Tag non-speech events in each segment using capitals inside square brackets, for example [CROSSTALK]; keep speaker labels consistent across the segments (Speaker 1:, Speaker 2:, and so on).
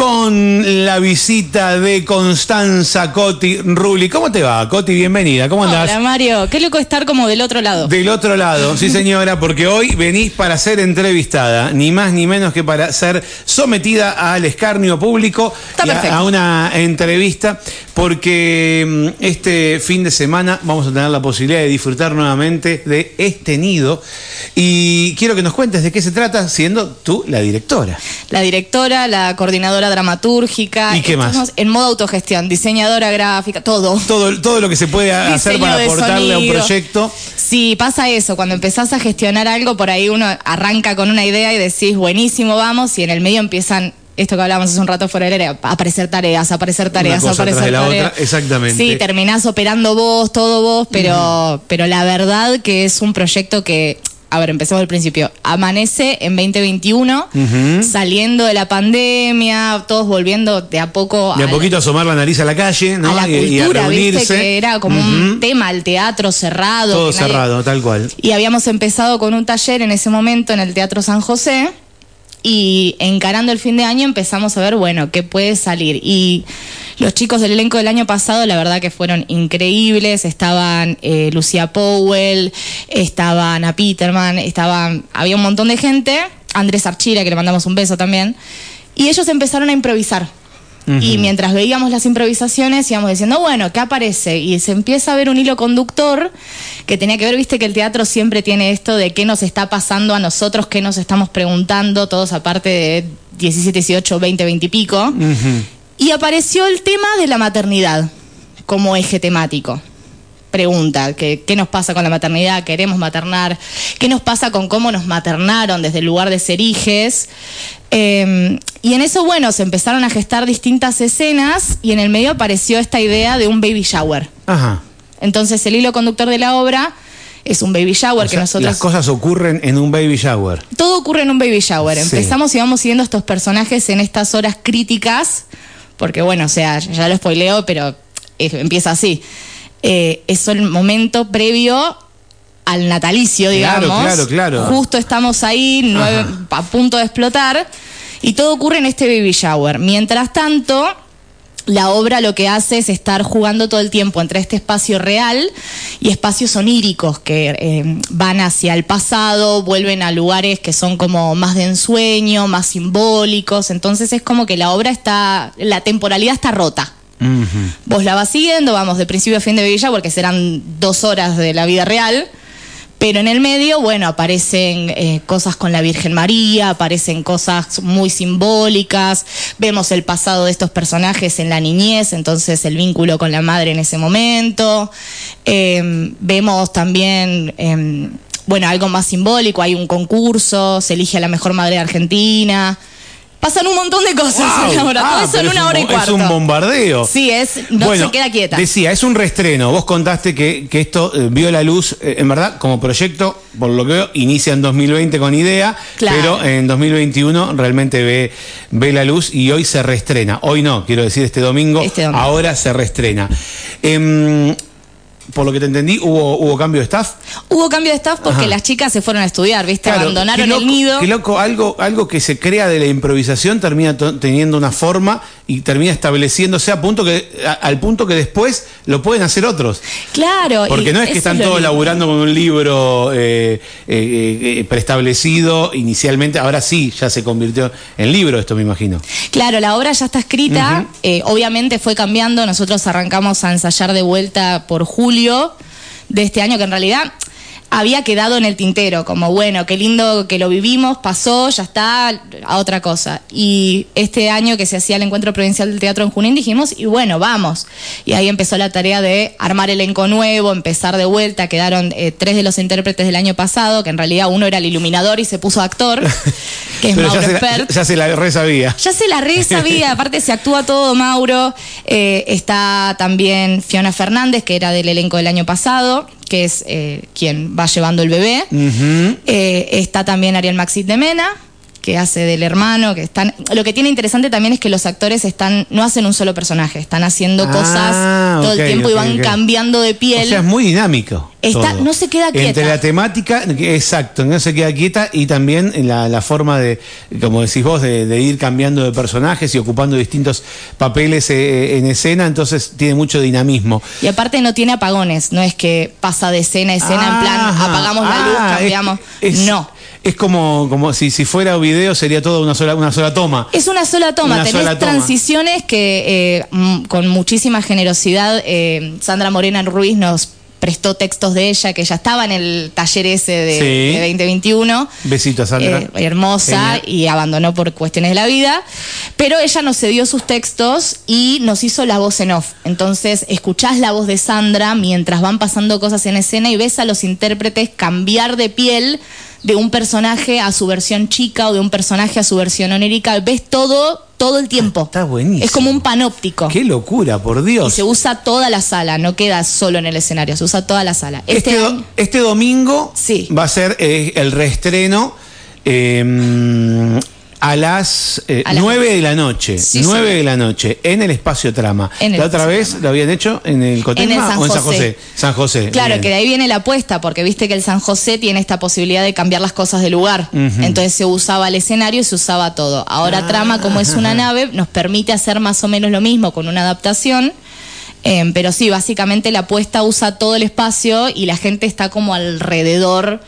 Speaker 1: con la visita de Constanza Coti Rulli. ¿Cómo te va, Coti? Bienvenida. ¿Cómo andás?
Speaker 2: Hola, Mario. Qué loco estar como del otro lado.
Speaker 1: Del otro lado, sí [LAUGHS] señora, porque hoy venís para ser entrevistada, ni más ni menos que para ser sometida al escarnio público
Speaker 2: Está
Speaker 1: y a- a, una entrevista, porque mm, este fin de semana vamos a tener la posibilidad de disfrutar nuevamente de este nido y quiero que nos cuentes de qué se trata siendo tú la directora.
Speaker 2: La directora, la coordinadora dramatúrgica.
Speaker 1: ¿Y qué más?
Speaker 2: Estamos En modo autogestión, diseñadora gráfica, todo.
Speaker 1: Todo, todo lo que se puede hacer
Speaker 2: Diseño
Speaker 1: para aportarle a un proyecto.
Speaker 2: Sí, pasa eso. Cuando empezás a gestionar algo, por ahí uno arranca con una idea y decís, buenísimo, vamos, y en el medio empiezan. Esto que hablábamos hace un rato fuera del aire, aparecer tareas, aparecer tareas,
Speaker 1: cosa
Speaker 2: aparecer
Speaker 1: de la
Speaker 2: tareas.
Speaker 1: otra, exactamente.
Speaker 2: Sí, terminás operando vos, todo vos, pero, pero la verdad que es un proyecto que, a ver, empecemos del principio. Amanece en 2021, saliendo de la pandemia, todos volviendo de a poco
Speaker 1: De a
Speaker 2: la-
Speaker 1: poquito asomar la nariz a la calle, ¿no?
Speaker 2: a la
Speaker 1: Y- y a
Speaker 2: cultura, viste
Speaker 1: reunirse.
Speaker 2: que era como un tema, el teatro cerrado.
Speaker 1: Todo
Speaker 2: nadie-
Speaker 1: cerrado, tal cual.
Speaker 2: Y habíamos empezado con un taller en ese momento en el Teatro San José y encarando el fin de año empezamos a ver, bueno, qué puede salir. Y los chicos del elenco del año pasado, la verdad que fueron increíbles. Estaban eh, Lucía Powell, estaba Ana Peterman, estaban, había un montón de gente. Andrés Archira, que le mandamos un beso también. Y ellos empezaron a improvisar. Y mientras veíamos las improvisaciones íbamos diciendo, bueno, ¿qué aparece? Y se empieza a ver un hilo conductor que tenía que ver, viste que el teatro siempre tiene esto de qué nos está pasando a nosotros, qué nos estamos preguntando, todos aparte de 17, 18, 20, 20 y pico. Y apareció el tema de la maternidad como eje temático. Pregunta, ¿qué, ¿qué nos pasa con la maternidad? ¿Queremos maternar? ¿Qué nos pasa con cómo nos maternaron desde el lugar de ser hijes? Eh, y en eso, bueno, se empezaron a gestar distintas escenas y en el medio apareció esta idea de un baby shower.
Speaker 1: Ajá.
Speaker 2: Entonces el hilo conductor de la obra es un baby shower
Speaker 1: O
Speaker 2: que
Speaker 1: sea,
Speaker 2: nosotros...
Speaker 1: Las cosas ocurren en un baby shower.
Speaker 2: Todo ocurre en un baby shower.
Speaker 1: Sí.
Speaker 2: Empezamos y vamos siguiendo estos personajes en estas horas críticas, porque bueno, o sea, ya lo spoileo, pero empieza así. Eh, es el momento previo al natalicio,
Speaker 1: Claro,
Speaker 2: digamos.
Speaker 1: claro, claro.
Speaker 2: Justo estamos ahí, nueve- a punto de explotar, y todo ocurre en este baby shower. Mientras tanto, la obra lo que hace es estar jugando todo el tiempo entre este espacio real y espacios oníricos que eh, van hacia el pasado, vuelven a lugares que son como más de ensueño, más simbólicos. Entonces es como que la obra está, la temporalidad está rota. Vos la vas siguiendo, vamos de principio a fin de Villa, porque serán dos horas de la vida real. Pero en el medio, bueno, aparecen eh, cosas con la Virgen María, aparecen cosas muy simbólicas, vemos el pasado de estos personajes en la niñez, entonces el vínculo con la madre en ese momento. Eh, vemos también, eh, bueno, algo más simbólico, hay un concurso, se elige a la mejor madre de Argentina. Pasan un montón de cosas en la
Speaker 1: Ah,
Speaker 2: todo eso en una
Speaker 1: un
Speaker 2: hora y cuarto.
Speaker 1: Es un bombardeo.
Speaker 2: Sí, es, no
Speaker 1: Bueno,
Speaker 2: se queda quieta.
Speaker 1: Decía, es un reestreno. Vos contaste que, que esto eh, vio la luz, eh, en verdad, como proyecto, por lo que veo, inicia en 2020 con idea,
Speaker 2: Claro.
Speaker 1: pero en 2021 realmente ve, ve la luz y hoy se reestrena. Hoy no, quiero decir este domingo,
Speaker 2: Este domingo.
Speaker 1: ahora se reestrena. Em, por lo que te entendí, hubo, hubo cambio de staff.
Speaker 2: Hubo cambio de staff porque
Speaker 1: Ajá.
Speaker 2: las chicas se fueron a estudiar, ¿viste?
Speaker 1: Claro,
Speaker 2: Abandonaron
Speaker 1: loco,
Speaker 2: el nido.
Speaker 1: Qué loco, algo, algo que se crea de la improvisación termina teniendo una forma y termina estableciéndose a punto que, a- al punto que después lo pueden hacer otros.
Speaker 2: Claro.
Speaker 1: Porque no es que están todos
Speaker 2: lindo.
Speaker 1: laburando con un libro eh, eh, eh, preestablecido inicialmente, ahora sí, ya se convirtió en libro esto, me imagino.
Speaker 2: Claro, la obra ya está escrita, obviamente fue cambiando, nosotros arrancamos a ensayar de vuelta por julio de este año, que en realidad había quedado en el tintero, como bueno, qué lindo que lo vivimos, pasó, ya está, a otra cosa. Y este año que se hacía el encuentro provincial del teatro en Junín dijimos, y bueno, vamos. Y ahí empezó la tarea de armar elenco nuevo, empezar de vuelta, quedaron eh, tres de los intérpretes del año pasado, que en realidad uno era el iluminador y se puso actor, [LAUGHS] que es
Speaker 1: Pero ya
Speaker 2: Mauro
Speaker 1: se, la,
Speaker 2: Espert.
Speaker 1: ya se la re sabía.
Speaker 2: Ya se la re sabía, [LAUGHS] aparte se actúa todo Mauro. Eh, está también Fiona Fernández, que era del elenco del año pasado, que es eh, quien va llevando el bebé. Eh, está también Ariel Maxit de Mena. Que hace del hermano, que están. Lo que tiene interesante también es que los actores están, no hacen un solo personaje, están haciendo
Speaker 1: Ah,
Speaker 2: cosas todo el tiempo y van cambiando de piel.
Speaker 1: O sea, es muy dinámico.
Speaker 2: Está-
Speaker 1: todo.
Speaker 2: no se queda
Speaker 1: Entre
Speaker 2: quieta.
Speaker 1: la temática, exacto, no se queda quieta y también la, la forma de, como decís vos, de, de ir cambiando de personajes y ocupando distintos papeles eh, en escena, entonces tiene mucho dinamismo.
Speaker 2: Y aparte no tiene apagones, no es que pasa de escena a escena en plan apagamos la luz,
Speaker 1: Ah, es-
Speaker 2: cambiamos.
Speaker 1: es-
Speaker 2: no.
Speaker 1: Es como, como si, si fuera video, sería todo una sola, una sola toma.
Speaker 2: Es una sola toma,
Speaker 1: Una
Speaker 2: tenés
Speaker 1: sola toma.
Speaker 2: transiciones que eh, mm, con muchísima generosidad eh, Sandra Morena Ruiz nos prestó textos de ella, que ya estaba en el taller ese de,
Speaker 1: Sí.
Speaker 2: de 2021.
Speaker 1: Besito a Sandra.
Speaker 2: Eh, hermosa y abandonó por cuestiones de la vida, pero ella nos cedió sus textos y nos hizo la voz en off. Entonces escuchás la voz de Sandra mientras van pasando cosas en escena y ves a los intérpretes cambiar de piel de un personaje a su versión chica o de un personaje a su versión onérica. Ves todo todo el tiempo.
Speaker 1: Está buenísimo.
Speaker 2: Es como un panóptico.
Speaker 1: Qué locura, por
Speaker 2: Y
Speaker 1: Dios.
Speaker 2: se usa toda la sala, no queda solo en el escenario, se usa toda la sala.
Speaker 1: Este, do-
Speaker 2: año-
Speaker 1: este domingo
Speaker 2: Sí.
Speaker 1: va a ser eh, el reestreno eh, a las eh,
Speaker 2: A las-
Speaker 1: 9 de la noche.
Speaker 2: Sí,
Speaker 1: 9
Speaker 2: señor.
Speaker 1: de la noche en el espacio trama.
Speaker 2: El
Speaker 1: la otra vez
Speaker 2: Trama.
Speaker 1: lo habían hecho en el Cotelma
Speaker 2: En el San
Speaker 1: o en San
Speaker 2: José.
Speaker 1: José. San José.
Speaker 2: Claro,
Speaker 1: bien.
Speaker 2: que de ahí viene la apuesta, porque viste que el San José tiene esta posibilidad de cambiar las cosas de lugar. Entonces se usaba el escenario y se usaba todo. Ahora
Speaker 1: Ah.
Speaker 2: Trama, como es una [LAUGHS] nave, nos permite hacer más o menos lo mismo con una adaptación. Eh, pero sí, básicamente la apuesta usa todo el espacio y la gente está como alrededor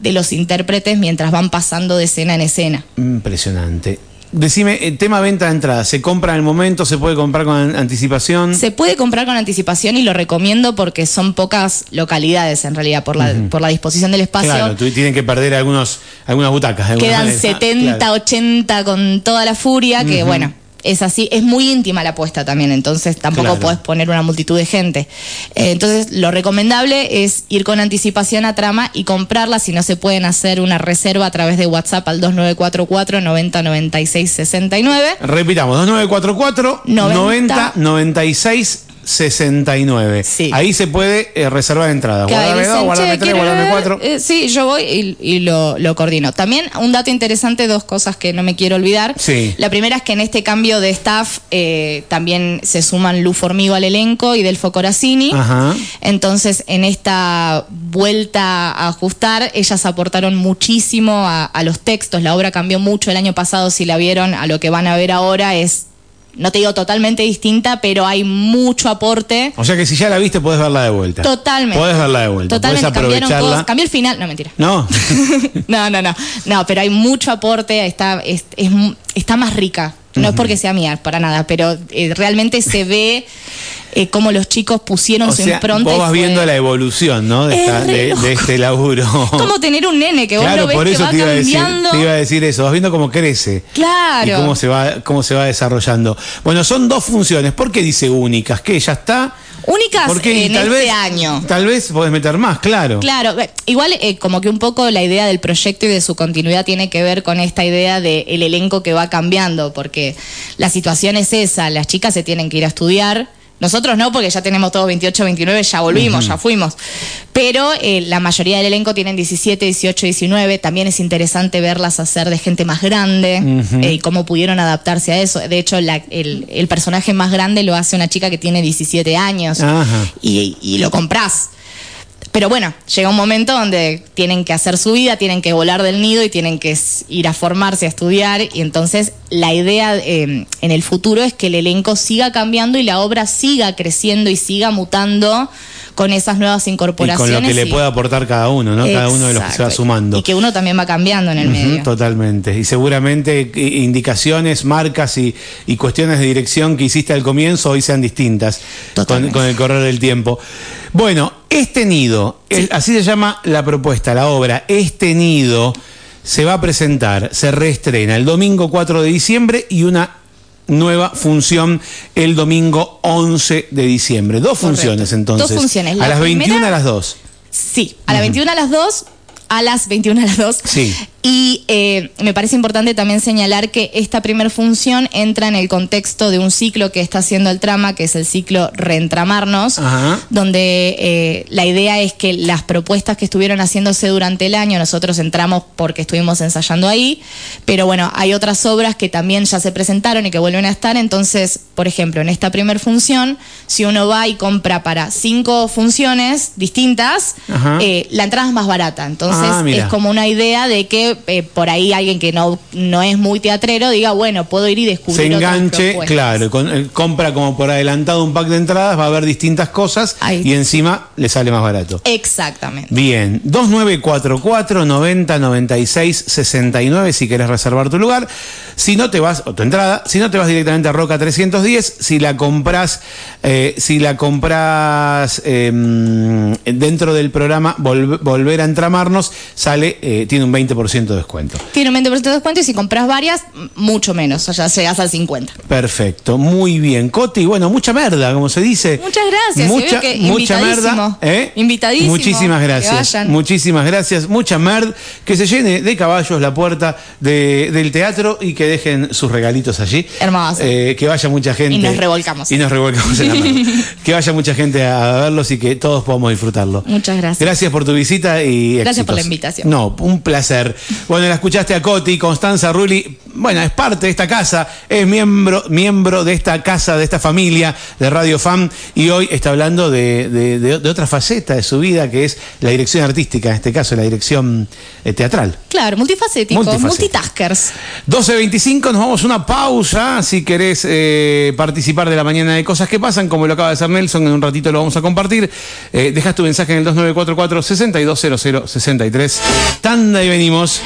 Speaker 2: de los intérpretes mientras van pasando de escena en escena.
Speaker 1: Impresionante. Decime, el tema venta de entradas, ¿se compra en el momento? ¿Se puede comprar con an- anticipación?
Speaker 2: Se puede comprar con anticipación y lo recomiendo porque son pocas localidades en realidad por la, por la disposición del espacio.
Speaker 1: Claro, tienen que perder algunos, algunas butacas.
Speaker 2: Quedan
Speaker 1: manera.
Speaker 2: 70,
Speaker 1: Claro.
Speaker 2: 80 con toda la furia, que bueno, es así, es muy íntima la apuesta también, entonces tampoco
Speaker 1: Claro.
Speaker 2: podés poner una multitud de gente. Eh, entonces, lo recomendable es ir con anticipación a trama y comprarla, si no se pueden hacer una reserva a través de WhatsApp al 2944 90 96 69.
Speaker 1: Repitamos, 2944 90 96 69.
Speaker 2: Sí.
Speaker 1: Ahí se puede eh, reservar entradas.
Speaker 2: Eh, sí, yo voy y, y lo, lo coordino. También un dato interesante, dos cosas que no me quiero olvidar.
Speaker 1: Sí.
Speaker 2: La primera es que en este cambio de staff eh, también se suman Lu Formigo al elenco y Delfo Corazzini.
Speaker 1: Ajá.
Speaker 2: Entonces, en esta vuelta a ajustar, ellas aportaron muchísimo a, a los textos. La obra cambió mucho el año pasado, si la vieron, a lo que van a ver ahora es, no te digo totalmente distinta, pero hay mucho aporte.
Speaker 1: O sea que si ya la viste, podés verla de vuelta.
Speaker 2: Totalmente.
Speaker 1: Podés verla de vuelta.
Speaker 2: Totalmente,
Speaker 1: podés aprovecharla.
Speaker 2: cosas. Cambió el final, no, mentira.
Speaker 1: No. [LAUGHS]
Speaker 2: No, no, no. No, pero hay mucho aporte, está, es- es está más rica. No es porque sea mía, para nada, pero eh, realmente se ve eh, cómo los chicos pusieron
Speaker 1: o
Speaker 2: su
Speaker 1: sea,
Speaker 2: impronta.
Speaker 1: vos vas
Speaker 2: fue-
Speaker 1: viendo la evolución, ¿no? De,
Speaker 2: Es
Speaker 1: esta- de- este laburo.
Speaker 2: Como tener un nene que vos
Speaker 1: claro,
Speaker 2: lo ves
Speaker 1: por
Speaker 2: que va
Speaker 1: te iba, a decir,
Speaker 2: cambiando.
Speaker 1: te iba a decir eso. Vas viendo cómo crece.
Speaker 2: Claro.
Speaker 1: Y cómo se va, cómo se va desarrollando. Bueno, son dos funciones. ¿Por qué dice únicas? ¿Qué? ¿Ya está?
Speaker 2: Únicas en
Speaker 1: tal
Speaker 2: este
Speaker 1: vez,
Speaker 2: año.
Speaker 1: Tal vez podés meter más, claro.
Speaker 2: Claro, eh, igual eh, como que un poco la idea del proyecto y de su continuidad tiene que ver con esta idea del el elenco que va cambiando, porque la situación es esa, las chicas se tienen que ir a estudiar. Nosotros no, porque ya tenemos todos 28, 29, ya volvimos, ya fuimos. Pero eh, la mayoría del elenco tienen 17, 18, 19. También es interesante verlas hacer de gente más grande eh, y cómo pudieron adaptarse a eso. De hecho, la- el, el personaje más grande lo hace una chica que tiene 17 años y, y lo comprás. Pero bueno, llega un momento donde tienen que hacer su vida, tienen que volar del nido y tienen que ir a formarse, a estudiar. Y entonces la idea eh, en el futuro es que el elenco siga cambiando y la obra siga creciendo y siga mutando con esas nuevas
Speaker 1: Y
Speaker 2: incorporaciones.
Speaker 1: con lo que le
Speaker 2: y-
Speaker 1: pueda aportar cada uno, ¿no? Cada uno de los que se va sumando.
Speaker 2: Y que uno también va cambiando en el medio.
Speaker 1: Totalmente. Y seguramente indicaciones, marcas y, y cuestiones de dirección que hiciste al comienzo hoy sean distintas con, con el correr del tiempo. Bueno, este nido, así se llama la propuesta, la obra, este nido se va a presentar, se reestrena el domingo 4 de diciembre y una nueva función el domingo 11 de diciembre. Dos
Speaker 2: Correcto.
Speaker 1: funciones entonces.
Speaker 2: Dos funciones.
Speaker 1: A
Speaker 2: La
Speaker 1: las 21
Speaker 2: primera-
Speaker 1: a las 2.
Speaker 2: Sí, a las 21 a las 2, a las 21 a las 2.
Speaker 1: Sí.
Speaker 2: Y eh, me parece importante también señalar que esta primera función entra en el contexto de un ciclo que está haciendo el trama, que es el ciclo Reentramarnos,
Speaker 1: Ajá.
Speaker 2: donde eh, la idea es que las propuestas que estuvieron haciéndose durante el año, nosotros entramos porque estuvimos ensayando ahí, pero bueno, hay otras obras que también ya se presentaron y que vuelven a estar, entonces, por ejemplo, en esta primera función, si uno va y compra para cinco funciones distintas, eh, la entrada es más barata, entonces
Speaker 1: Ah,
Speaker 2: es como una idea de que eh, por ahí alguien que no, no es muy teatrero diga, bueno, puedo ir y descubrir
Speaker 1: Se enganche, claro, con- eh, compra como por adelantado un pack de entradas, va a haber distintas cosas y encima le sale más barato.
Speaker 2: Exactamente.
Speaker 1: Bien, 2944 90 96 69 si querés reservar tu lugar. Si no te vas, o tu entrada, si no te vas directamente a Roca 310, si la compras, eh, si la compras eh, dentro del programa Volver, Volver a Entramarnos, sale, tiene un 20% de descuento.
Speaker 2: Tiene un 20% de descuento y si compras varias, mucho menos, o sea, llegas al 50.
Speaker 1: Perfecto, muy bien. Coti, bueno, mucha merda, como se dice.
Speaker 2: Muchas gracias,
Speaker 1: Mucha,
Speaker 2: que
Speaker 1: mucha
Speaker 2: invitadísimo.
Speaker 1: merda. ¿eh?
Speaker 2: Invitadísimo,
Speaker 1: Muchísimas gracias. Muchísimas gracias. Mucha merd. Que se llene de caballos la puerta de- del teatro y que dejen sus regalitos allí.
Speaker 2: Hermoso.
Speaker 1: Eh, que vaya mucha gente.
Speaker 2: Y nos revolcamos.
Speaker 1: Y nos revolcamos en la merd. [LAUGHS] que vaya mucha gente a verlos y que todos podamos disfrutarlo.
Speaker 2: Muchas gracias.
Speaker 1: Gracias por tu visita y
Speaker 2: Gracias por la invitación.
Speaker 1: No, un placer. Bueno, la escuchaste a Coti, Constanza Rulli. Bueno, es parte de esta casa, es miembro, miembro de esta casa, de esta familia de Radio Fan. Y hoy está hablando de, de- de- de otra faceta de su vida, que es la dirección artística, en este caso la dirección eh, teatral.
Speaker 2: Claro,
Speaker 1: multifacético,
Speaker 2: multitaskers.
Speaker 1: 12.25, nos vamos a una pausa. Si querés eh, participar de la mañana de cosas que pasan, como lo acaba de hacer Nelson, en un ratito lo vamos a compartir. Eh, dejas tu mensaje en el 2944 620063 Tanda y venimos.